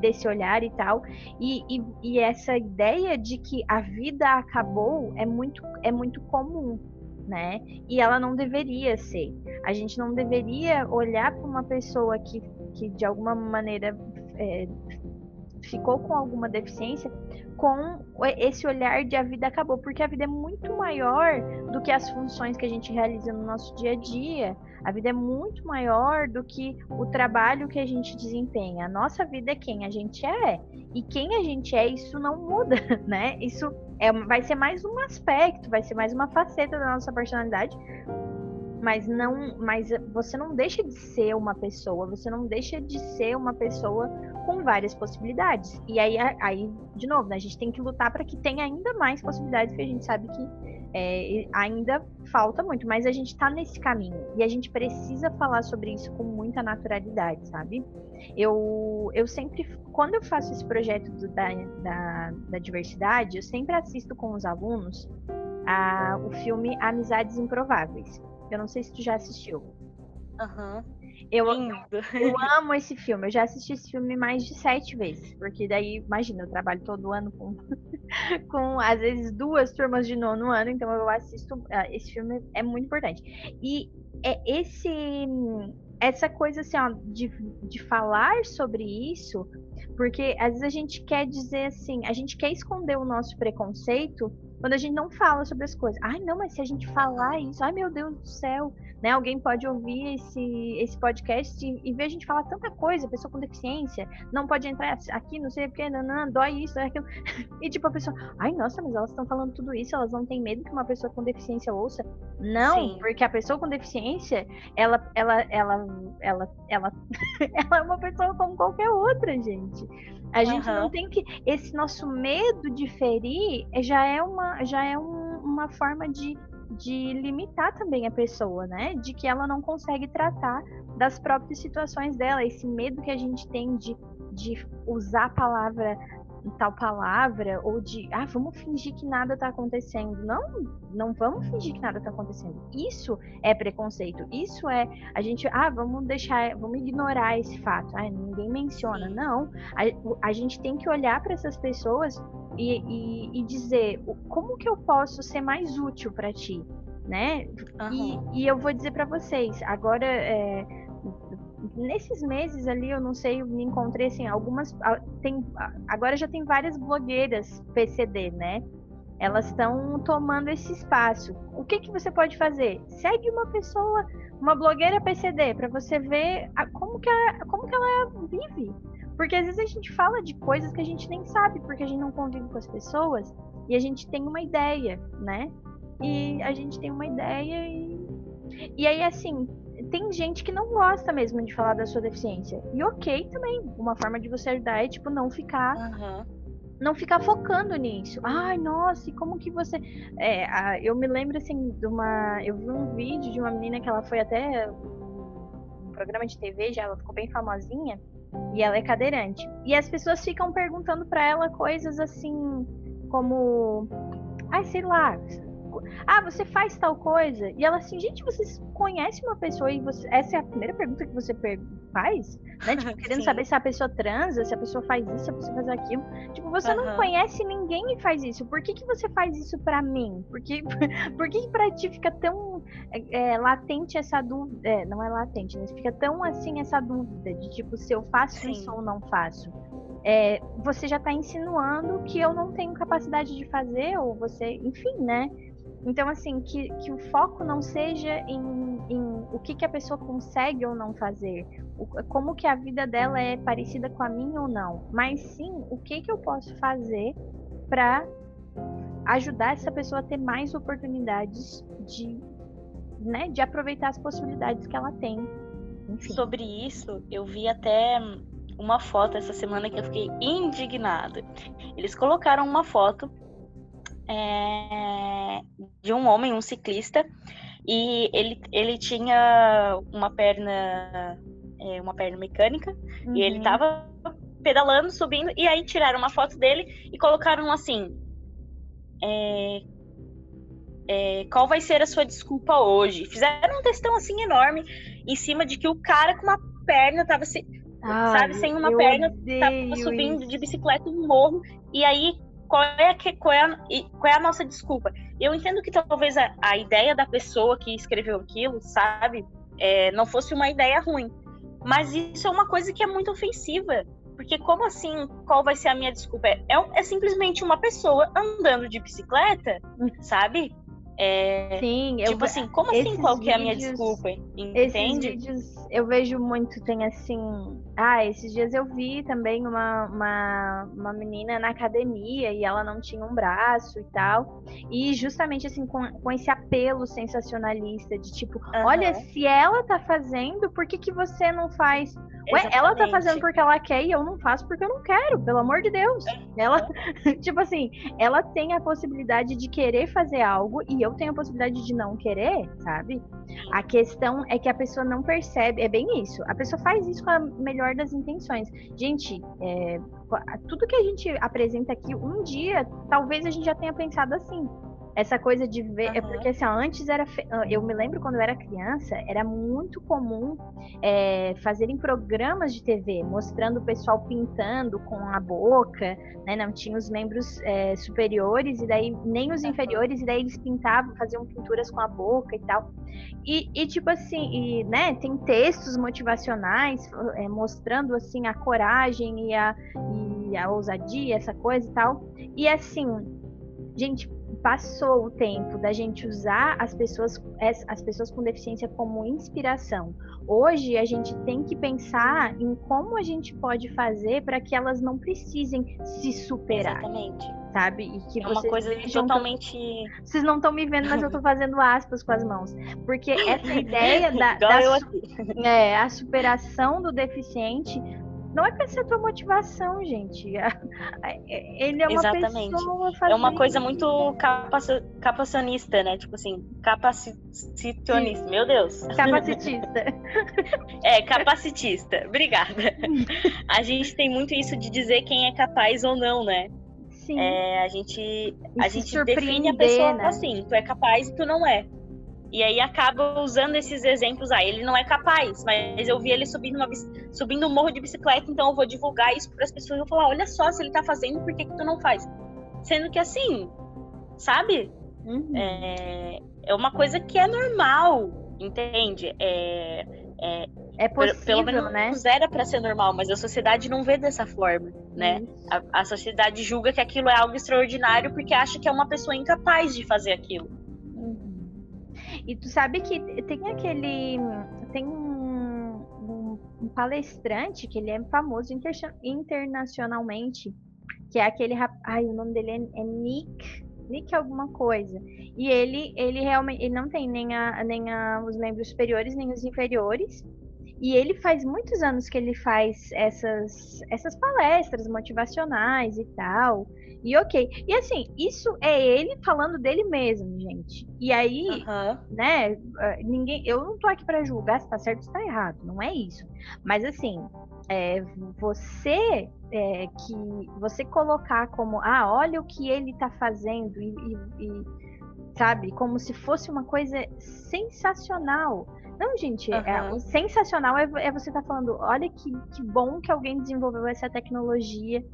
desse olhar e tal, e, e, e, essa ideia de que a vida acabou é muito é muito comum, né? E ela não deveria ser. A gente não deveria olhar para uma pessoa que, que de alguma maneira é, ficou com alguma deficiência com esse olhar de a vida acabou, porque a vida é muito maior do que as funções que a gente realiza no nosso dia a dia. A vida é muito maior do que o trabalho que a gente desempenha. A nossa vida é quem a gente é. E quem a gente é, isso não muda, *laughs* né? Isso é, vai ser mais um aspecto, vai ser mais uma faceta da nossa personalidade, mas não, mas você não deixa de ser uma pessoa, você não deixa de ser uma pessoa com várias possibilidades. E aí, aí de novo, né, a gente tem que lutar para que tenha ainda mais possibilidades, porque a gente sabe que é, ainda falta muito, mas a gente está nesse caminho e a gente precisa falar sobre isso com muita naturalidade, sabe? Eu, eu sempre, quando eu faço esse projeto do, da, da, da diversidade, eu sempre assisto com os alunos a, o filme Amizades Improváveis. Eu não sei se tu já assistiu. Aham. Uhum. Eu, eu *laughs* amo esse filme. Eu já assisti esse filme mais de sete vezes. Porque daí, imagina, eu trabalho todo ano com, *laughs* com às vezes, duas turmas de nono ano. Então eu assisto. Ah, esse filme é muito importante. E é esse essa coisa assim, ó, de, de falar sobre isso, porque às vezes a gente quer dizer assim, a gente quer esconder o nosso preconceito quando a gente não fala sobre as coisas. Ai, não, mas se a gente falar isso, ai meu Deus do céu, né? Alguém pode ouvir esse, esse podcast e, e ver a gente falar tanta coisa, pessoa com deficiência, não pode entrar aqui, não sei o que, não, não, dói isso, dói aquilo. *laughs* E tipo, a pessoa, ai, nossa, mas elas estão falando tudo isso, elas não têm medo que uma pessoa com deficiência ouça. Não, Sim. porque a pessoa com deficiência, ela, ela, ela, ela, ela, *laughs* ela é uma pessoa como qualquer outra, gente. A gente uhum. não tem que. Esse nosso medo de ferir já é uma, já é um, uma forma de de limitar também a pessoa, né? De que ela não consegue tratar das próprias situações dela, esse medo que a gente tem de, de usar a palavra tal palavra ou de ah vamos fingir que nada está acontecendo. Não não vamos fingir que nada está acontecendo. Isso é preconceito. Isso é a gente ah vamos deixar vamos ignorar esse fato. Ah, ninguém menciona. Não a, a gente tem que olhar para essas pessoas e, e, e, dizer como que eu posso ser mais útil para ti, né? Uhum. E, e, eu vou dizer para vocês, agora é, nesses meses ali, eu não sei, me encontrei assim, algumas tem agora já tem várias blogueiras PCD, né? Elas estão tomando esse espaço. O que que você pode fazer? Segue uma pessoa, uma blogueira PCD, para você ver a, como que a, como que ela vive porque às vezes a gente fala de coisas que a gente nem sabe, porque a gente não convive com as pessoas e a gente tem uma ideia, né? E a gente tem uma ideia e. E aí, assim, tem gente que não gosta mesmo de falar da sua deficiência. E ok também. Uma forma de você ajudar é, tipo, não ficar. Uhum. Não ficar focando nisso. Ai, nossa, e como que você. É, eu me lembro, assim, de uma. Eu vi um vídeo de uma menina que ela foi até um programa de TV, já ela ficou bem famosinha. E ela é cadeirante. E as pessoas ficam perguntando para ela coisas assim, como. Ai, sei lá, ah, você faz tal coisa? E ela assim, gente, vocês conhecem uma pessoa e você... essa é a primeira pergunta que você faz? Né? Tipo, *laughs* querendo saber se a pessoa transa, se a pessoa faz isso, se a pessoa faz aquilo. Tipo, você uhum. não conhece ninguém e faz isso. Por que, que você faz isso para mim? Por que, *laughs* por que pra ti fica tão é, é, latente essa dúvida? É, não é latente, mas fica tão assim essa dúvida de tipo, se eu faço Sim. isso ou não faço. É, você já está insinuando que eu não tenho capacidade de fazer, ou você, enfim, né? Então, assim, que, que o foco não seja em, em o que, que a pessoa consegue ou não fazer, o, como que a vida dela é parecida com a minha ou não, mas sim o que, que eu posso fazer para ajudar essa pessoa a ter mais oportunidades de, né, de aproveitar as possibilidades que ela tem. Enfim. Sobre isso, eu vi até uma foto essa semana que eu fiquei indignada. Eles colocaram uma foto é, de um homem, um ciclista, e ele, ele tinha uma perna, é, uma perna mecânica, uhum. e ele estava uhum. pedalando, subindo, e aí tiraram uma foto dele e colocaram assim. É, é, qual vai ser a sua desculpa hoje? Fizeram um textão assim enorme em cima de que o cara com uma perna tava se, Ai, sabe, sem uma perna, tava subindo isso. de bicicleta um morro, e aí qual é, a, qual, é a, qual é a nossa desculpa? Eu entendo que talvez a, a ideia da pessoa que escreveu aquilo, sabe, é, não fosse uma ideia ruim. Mas isso é uma coisa que é muito ofensiva. Porque como assim, qual vai ser a minha desculpa? É, é simplesmente uma pessoa andando de bicicleta, sabe? É, Sim, tipo eu, assim, como assim qual que é a minha desculpa? Entende? Esses vídeos eu vejo muito, tem assim. Ah, esses dias eu vi também uma, uma, uma menina na academia e ela não tinha um braço e tal. E justamente assim, com, com esse apelo sensacionalista de tipo, uhum. olha, se ela tá fazendo, por que, que você não faz? Ué, ela tá fazendo porque ela quer e eu não faço porque eu não quero, pelo amor de Deus. Ela, *laughs* tipo assim, ela tem a possibilidade de querer fazer algo e eu tenho a possibilidade de não querer, sabe? A questão é que a pessoa não percebe, é bem isso. A pessoa faz isso com a melhor das intenções. Gente, é, tudo que a gente apresenta aqui, um dia, talvez a gente já tenha pensado assim. Essa coisa de ver. Uhum. É porque assim, antes era. Fe... Eu me lembro quando eu era criança, era muito comum é, fazerem programas de TV, mostrando o pessoal pintando com a boca, né? Não tinha os membros é, superiores, e daí nem os inferiores, e daí eles pintavam, faziam pinturas com a boca e tal. E, e tipo assim, e, né, tem textos motivacionais é, mostrando assim a coragem e a, e a ousadia, essa coisa e tal. E assim, gente, passou o tempo da gente usar as pessoas, as pessoas com deficiência como inspiração. Hoje a gente tem que pensar em como a gente pode fazer para que elas não precisem se superar. Exatamente. Sabe? E que é uma coisa totalmente. Vocês não estão me vendo, mas eu estou fazendo aspas com as mãos. Porque essa *laughs* ideia da, da su... é, a superação do deficiente não é para ser tua motivação, gente. *laughs* Ele é uma Exatamente. pessoa fazendo... É uma coisa muito capac... capacionista, né? Tipo assim, capacitionista. Meu Deus. *laughs* Capacitista. é, capacitista. Obrigada. *laughs* A gente tem muito isso de dizer quem é capaz ou não, né? Sim. É, a gente, a gente define a pessoa né? assim, tu é capaz e tu não é. E aí acaba usando esses exemplos. Ah, ele não é capaz, mas eu vi ele subindo, uma, subindo um morro de bicicleta, então eu vou divulgar isso para as pessoas. Eu vou falar: olha só, se ele tá fazendo, por que, que tu não faz? Sendo que assim, sabe? Uhum. É, é uma coisa que é normal, entende? É, é, é possível, pelo menos né? era para ser normal, mas a sociedade não vê dessa forma, né? A, a, sociedade julga que aquilo é algo extraordinário porque acha que é uma pessoa incapaz de fazer aquilo. E tu sabe que tem aquele. Tem um, um, um palestrante que ele é famoso inter, internacionalmente, que é aquele. Ai, o nome dele é, é Nick. Nick alguma coisa. E ele, ele realmente ele não tem nem, a, nem a, os membros superiores, nem os inferiores. E ele faz muitos anos que ele faz essas, essas palestras motivacionais e tal. E ok. E assim, isso é ele falando dele mesmo, gente. E aí, uhum. né, ah, ninguém. Eu não tô aqui para julgar se tá certo ou se tá errado. Não é isso. Mas assim, é, você é, que você colocar como, ah, olha o que ele tá fazendo e, e, e sabe, como se fosse uma coisa sensacional. Não, gente, uhum. é, sensacional é, é você estar tá falando, olha que, que bom que alguém desenvolveu essa tecnologia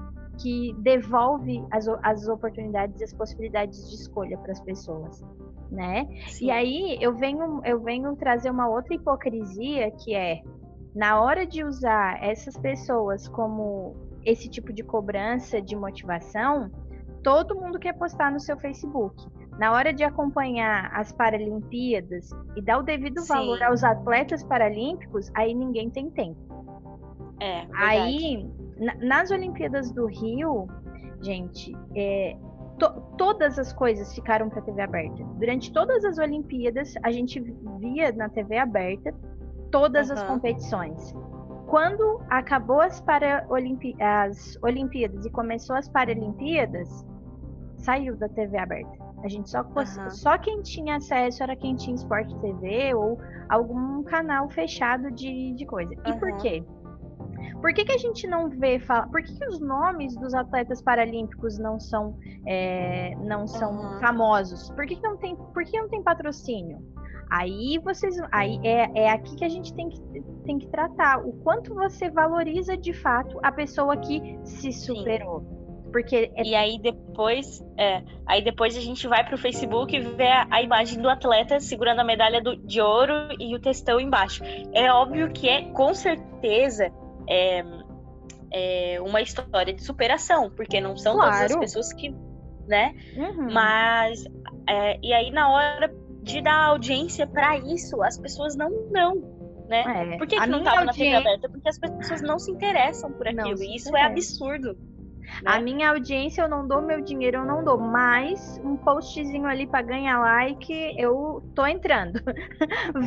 que devolve as, as oportunidades e as possibilidades de escolha para as pessoas, né? Sim. E aí eu venho, eu venho trazer uma outra hipocrisia que é na hora de usar essas pessoas como esse tipo de cobrança de motivação, todo mundo quer postar no seu Facebook. Na hora de acompanhar as Paralimpíadas e dar o devido Sim. valor aos atletas paralímpicos, aí ninguém tem tempo. É, verdade. aí nas Olimpíadas do Rio, gente, é, to, todas as coisas ficaram para TV aberta. Durante todas as Olimpíadas, a gente via na TV aberta todas uhum. as competições. Quando acabou as, para as Olimpíadas e começou as Paralimpíadas, saiu da TV aberta. A gente só, uhum. só quem tinha acesso era quem tinha Sport TV ou algum canal fechado de, de coisa. E uhum. por quê? Por que, que a gente não vê falar? Por que, que os nomes dos atletas paralímpicos não são é, não são uhum. famosos? Por que, que não tem por que não tem patrocínio? Aí vocês aí é, é aqui que a gente tem que, tem que tratar o quanto você valoriza de fato a pessoa que se superou. Sim. Porque é... E aí depois, é, aí depois a gente vai para o Facebook e vê a, a, imagem do atleta segurando a medalha do, de ouro e o textão embaixo. É óbvio que é com certeza é, é uma história de superação, porque não são claro. todas as pessoas que, né? Uhum. Mas é, e aí na hora de dar audiência para isso, as pessoas não dão. Né? É. Por que, que não estava audiência... na TV aberta? Porque as pessoas não se interessam por aquilo. E isso é absurdo. Né? A minha audiência eu não dou, meu dinheiro eu não dou, mas um postzinho ali para ganhar like, eu tô entrando.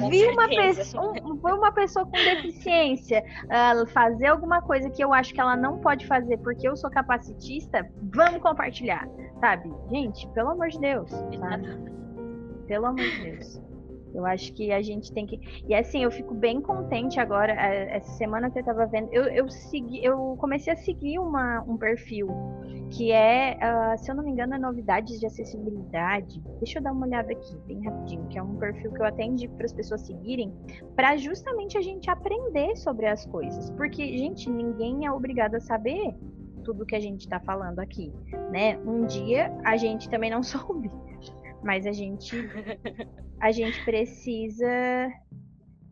Vi uma pessoa, foi uma pessoa com deficiência uh, fazer alguma coisa que eu acho que ela não pode fazer porque eu sou capacitista, vamos compartilhar, sabe? Gente, pelo amor de Deus, sabe? Pelo amor de Deus. Eu acho que a gente tem que. E assim, eu fico bem contente agora. É, essa semana que eu tava vendo, eu, eu segui, eu comecei a seguir uma, um perfil que é, uh, se eu não me engano, é novidades de acessibilidade. Deixa eu dar uma olhada aqui, bem rapidinho, que é um perfil que eu até indico para as pessoas seguirem, para justamente a gente aprender sobre as coisas. Porque, gente, ninguém é obrigado a saber tudo que a gente está falando aqui, né? Um dia a gente também não *laughs* soube. Mas a gente, *laughs* a gente precisa.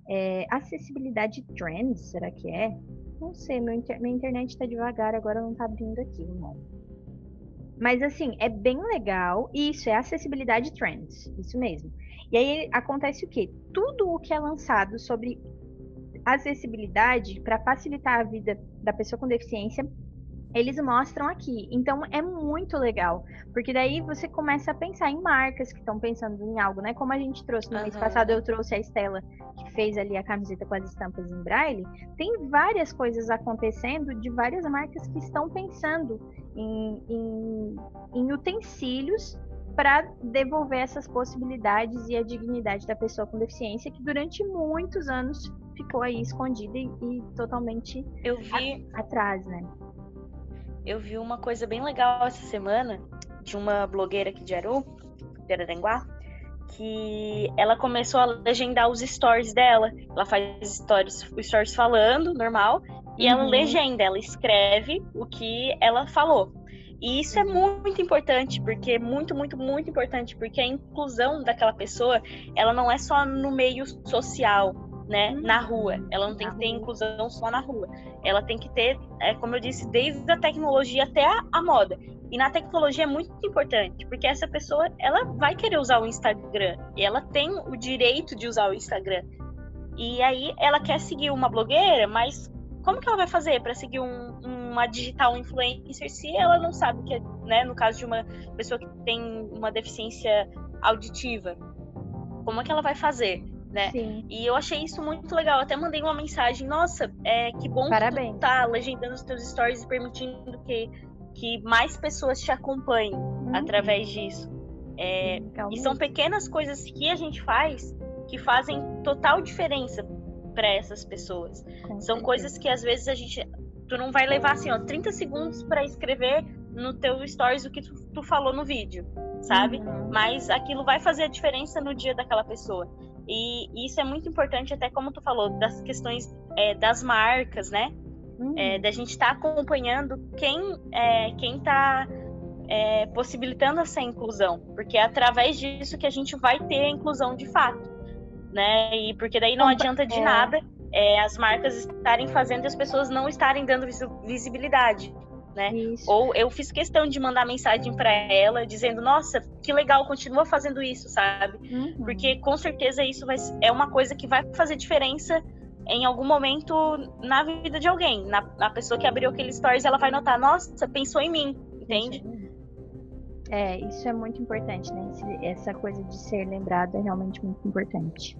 É, acessibilidade trends, será que é? Não sei, meu inter... minha internet está devagar, agora não está abrindo aqui, irmão. Mas assim, é bem legal. Isso é acessibilidade trends, isso mesmo. E aí acontece o quê? Tudo o que é lançado sobre acessibilidade para facilitar a vida da pessoa com deficiência eles mostram aqui. Então é muito legal, porque daí você começa a pensar em marcas que estão pensando em algo, né? Como a gente trouxe no uhum. mês passado, eu trouxe a Estela que fez ali a camiseta com as estampas em braille. Tem várias coisas acontecendo de várias marcas que estão pensando em, em, em utensílios para devolver essas possibilidades e a dignidade da pessoa com deficiência que durante muitos anos ficou aí escondida e, e totalmente eu vi atrás, né? Eu vi uma coisa bem legal essa semana de uma blogueira aqui de Aru, de Araranguá, que ela começou a legendar os stories dela. Ela faz stories, stories falando, normal, e ela uhum. legenda, ela escreve o que ela falou. E isso é muito importante, porque muito, muito, muito importante, porque a inclusão daquela pessoa, ela não é só no meio social, né, uhum. na rua. Ela não tem que ter inclusão só na rua. Ela tem que ter, é, como eu disse, desde a tecnologia até a, a, moda. E na tecnologia é muito importante, porque essa pessoa, ela vai querer usar o Instagram. E ela tem o direito de usar o Instagram. E aí ela quer seguir uma blogueira, mas como que ela vai fazer para seguir um, uma digital influencer se ela não sabe que, é, né, no caso de uma pessoa que tem uma deficiência auditiva, como é que ela vai fazer? Né? Sim. E eu achei isso muito legal. Até mandei uma mensagem, nossa, é, que bom Parabéns. que tu tá legendando os teus stories e permitindo que, que mais pessoas te acompanhem uhum. através disso. É, e são pequenas coisas que a gente faz que fazem total diferença para essas pessoas. Com são certeza. coisas que às vezes a gente tu não vai levar assim, ó, 30 segundos para escrever no teu stories o que tu, tu falou no vídeo, sabe? Uhum. Mas aquilo vai fazer a diferença no dia daquela pessoa. E isso é muito importante, até como tu falou, das questões é, das marcas, né? Uhum. É, da gente estar tá acompanhando quem é, quem está é, possibilitando essa inclusão, porque é através disso que a gente vai ter a inclusão de fato, né? E porque daí não adianta de é. nada é, as marcas estarem fazendo e as pessoas não estarem dando visibilidade né? Isso. Ou eu fiz questão de mandar mensagem para ela dizendo, nossa, que legal, continua fazendo isso, sabe? Uhum. Porque com certeza isso vai, é uma coisa que vai fazer diferença em algum momento na vida de alguém. Na, na pessoa que abriu aquele stories, ela vai notar, nossa, pensou em mim, entende? É, isso é muito importante, né? Essa coisa de ser lembrado é realmente muito importante.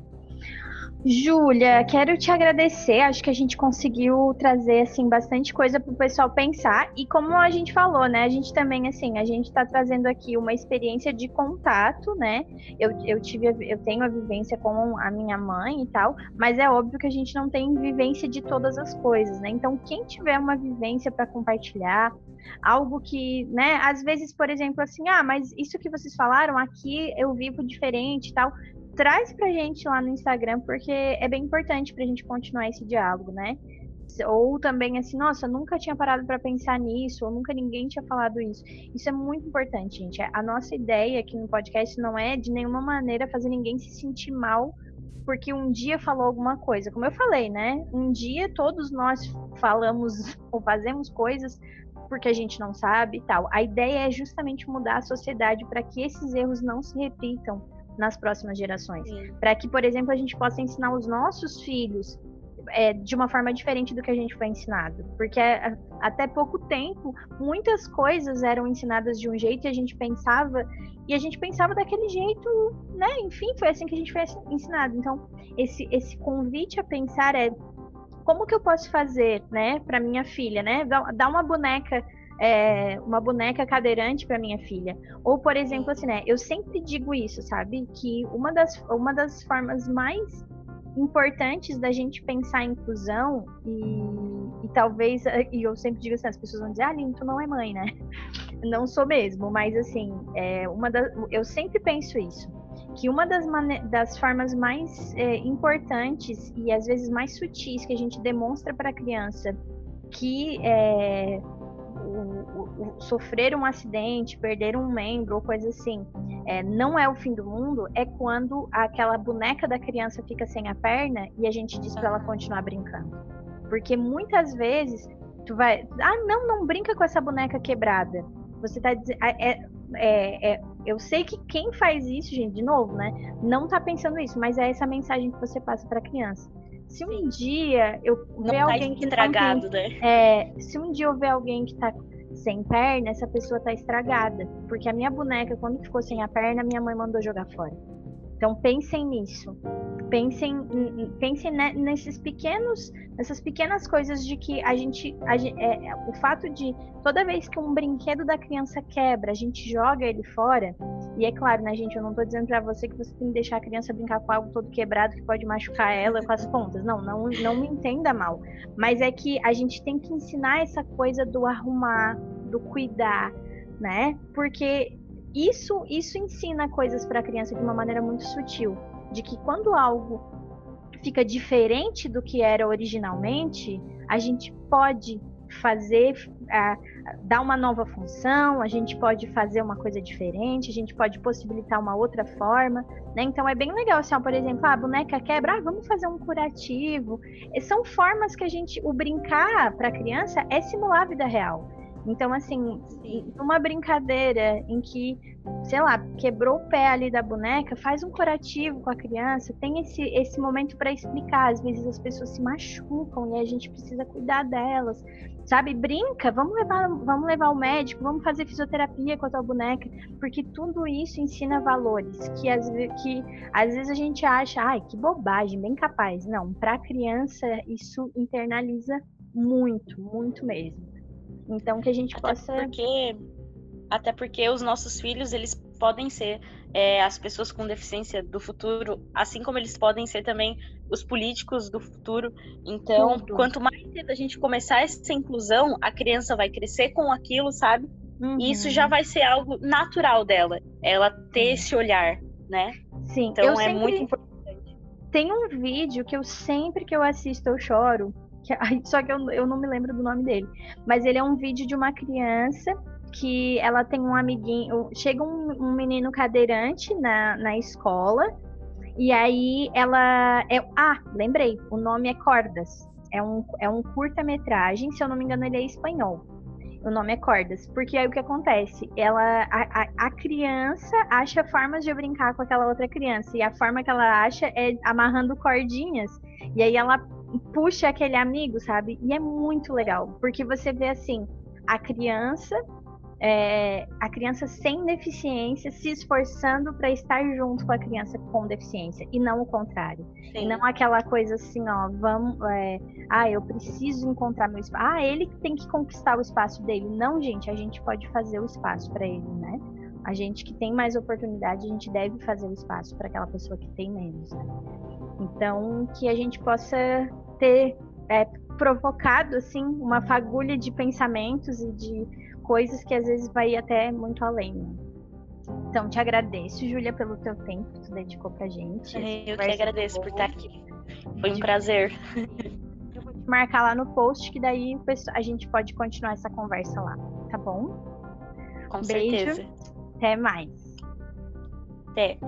Júlia, quero te agradecer. Acho que a gente conseguiu trazer assim bastante coisa para o pessoal pensar e como a gente falou, né? A gente também assim, a gente está trazendo aqui uma experiência de contato, né? Eu, eu tive, eu tenho a vivência com a minha mãe e tal, mas é óbvio que a gente não tem vivência de todas as coisas, né? Então, quem tiver uma vivência para compartilhar, algo que, né? Às vezes, por exemplo, assim, ah, mas isso que vocês falaram aqui eu vivo diferente e tal traz pra gente lá no Instagram, porque é bem importante pra gente continuar esse diálogo, né? Ou também assim, nossa, nunca tinha parado para pensar nisso, ou nunca ninguém tinha falado isso. Isso é muito importante, gente. A nossa ideia aqui no podcast não é de nenhuma maneira fazer ninguém se sentir mal porque um dia falou alguma coisa. Como eu falei, né? Um dia todos nós falamos *laughs* ou fazemos coisas porque a gente não sabe e tal. A ideia é justamente mudar a sociedade para que esses erros não se repitam, nas próximas gerações. Para que, por exemplo, a gente possa ensinar os nossos filhos é, de uma forma diferente do que a gente foi ensinado. Porque é, até pouco tempo, muitas coisas eram ensinadas de um jeito e a gente pensava, e a gente pensava daquele jeito, né? Enfim, foi assim que a gente foi ensinado. Então, esse, esse convite a pensar é como que eu posso fazer, né, para minha filha, né? Dar uma boneca é, uma boneca cadeirante para minha filha. Ou, por exemplo, assim, né? Eu sempre digo isso, sabe? Que uma das, uma das formas mais importantes da gente pensar em inclusão e, e talvez e eu sempre digo assim as pessoas vão dizer ah Lino, tu não é mãe né *laughs* não sou mesmo mas assim é uma da, eu sempre penso isso que uma das, das formas mais é, importantes e às vezes mais sutis que a gente demonstra para a criança que é, o, o, sofrer um acidente, perder um membro ou coisa assim, é, não é o fim do mundo, é quando aquela boneca da criança fica sem a perna e a gente diz para ela continuar brincando. Porque muitas vezes tu vai, ah, não, não brinca com essa boneca quebrada. Você tá dizendo. É, é, é, eu sei que quem faz isso, gente, de novo, né? Não tá pensando isso, mas é essa mensagem que você passa para a criança. Se um dia eu ver tá alguém que estragado, tá, né? É, se um dia eu ver alguém que tá sem perna, essa pessoa tá estragada. Porque a minha boneca, quando ficou sem a perna, minha mãe mandou jogar fora. Então pensem nisso. Pensem, pensem nesses pequenos, nessas pequenas coisas de que a gente, a é, é, o fato de toda vez que um brinquedo da criança quebra, a gente joga ele fora. E é claro, né, gente, eu não estou dizendo para você que você tem que deixar a criança brincar com algo todo quebrado que pode machucar ela com as pontas. Não, não, não me entenda mal. Mas é que a gente tem que ensinar essa coisa do arrumar, do cuidar, né? Porque isso, isso ensina coisas para a criança de uma maneira muito sutil, de que quando algo fica diferente do que era originalmente, a gente pode fazer, uh, dar uma nova função, a gente pode fazer uma coisa diferente, a gente pode possibilitar uma outra forma, né? Então é bem legal, assim, ó, por exemplo, ah, a boneca quebra, ah, vamos fazer um curativo. E são formas que a gente, o brincar para a criança é simular a vida real. Então, assim, uma brincadeira em que, sei lá, quebrou o pé ali da boneca, faz um curativo com a criança, tem esse, esse momento para explicar. Às vezes as pessoas se machucam e a gente precisa cuidar delas. Sabe, brinca, vamos levar, vamos levar o médico, vamos fazer fisioterapia com a tua boneca, porque tudo isso ensina valores que às, que, às vezes a gente acha, ai, que bobagem, bem capaz. Não, para a criança isso internaliza muito, muito mesmo. Então que a gente até possa. Porque, até porque os nossos filhos, eles podem ser é, as pessoas com deficiência do futuro, assim como eles podem ser também os políticos do futuro. Então, Tudo. quanto mais cedo a gente começar essa inclusão, a criança vai crescer com aquilo, sabe? Uhum. E isso já uhum. vai ser algo natural dela, ela ter esse olhar, né? Sim. Então é sempre... muito importante. Tem um vídeo que eu sempre que eu assisto eu choro, que, *laughs* só que eu, eu não me lembro do nome dele. Mas ele é um vídeo de uma criança que ela tem um amiguinho. Chega um, um menino cadeirante na, na escola. E aí ela. É, ah, lembrei. O nome é Cordas. É um, é um curta-metragem. Se eu não me engano, ele é espanhol. O nome é Cordas. Porque aí o que acontece? Ela, a, a, a, criança acha formas de brincar com aquela outra criança. E a forma que ela acha é amarrando cordinhas. E aí ela puxa aquele amigo, sabe? E é muito legal, porque você vê assim, a criança, é, a criança sem deficiência se esforçando para estar junto com a criança com deficiência e não o contrário. Sim. E não aquela coisa assim, ó, vamos, é, ah, eu preciso encontrar meu espaço. Ah, ele tem que conquistar o espaço dele. Não, gente, a gente pode fazer o espaço para ele, né? A gente que tem mais oportunidade, a gente deve fazer o espaço para aquela pessoa que tem menos. Né? Então, que a gente possa ter é, provocado assim uma fagulha de pensamentos e de coisas que às vezes vai até muito além. Né? Então, te agradeço, Júlia, pelo teu tempo que tu dedicou pra gente. Eu que agradeço por estar aqui. Foi um prazer. Eu vou te marcar lá no post, que daí a gente pode continuar essa conversa lá, tá bom? Com Beijo. certeza. Até mais. Até.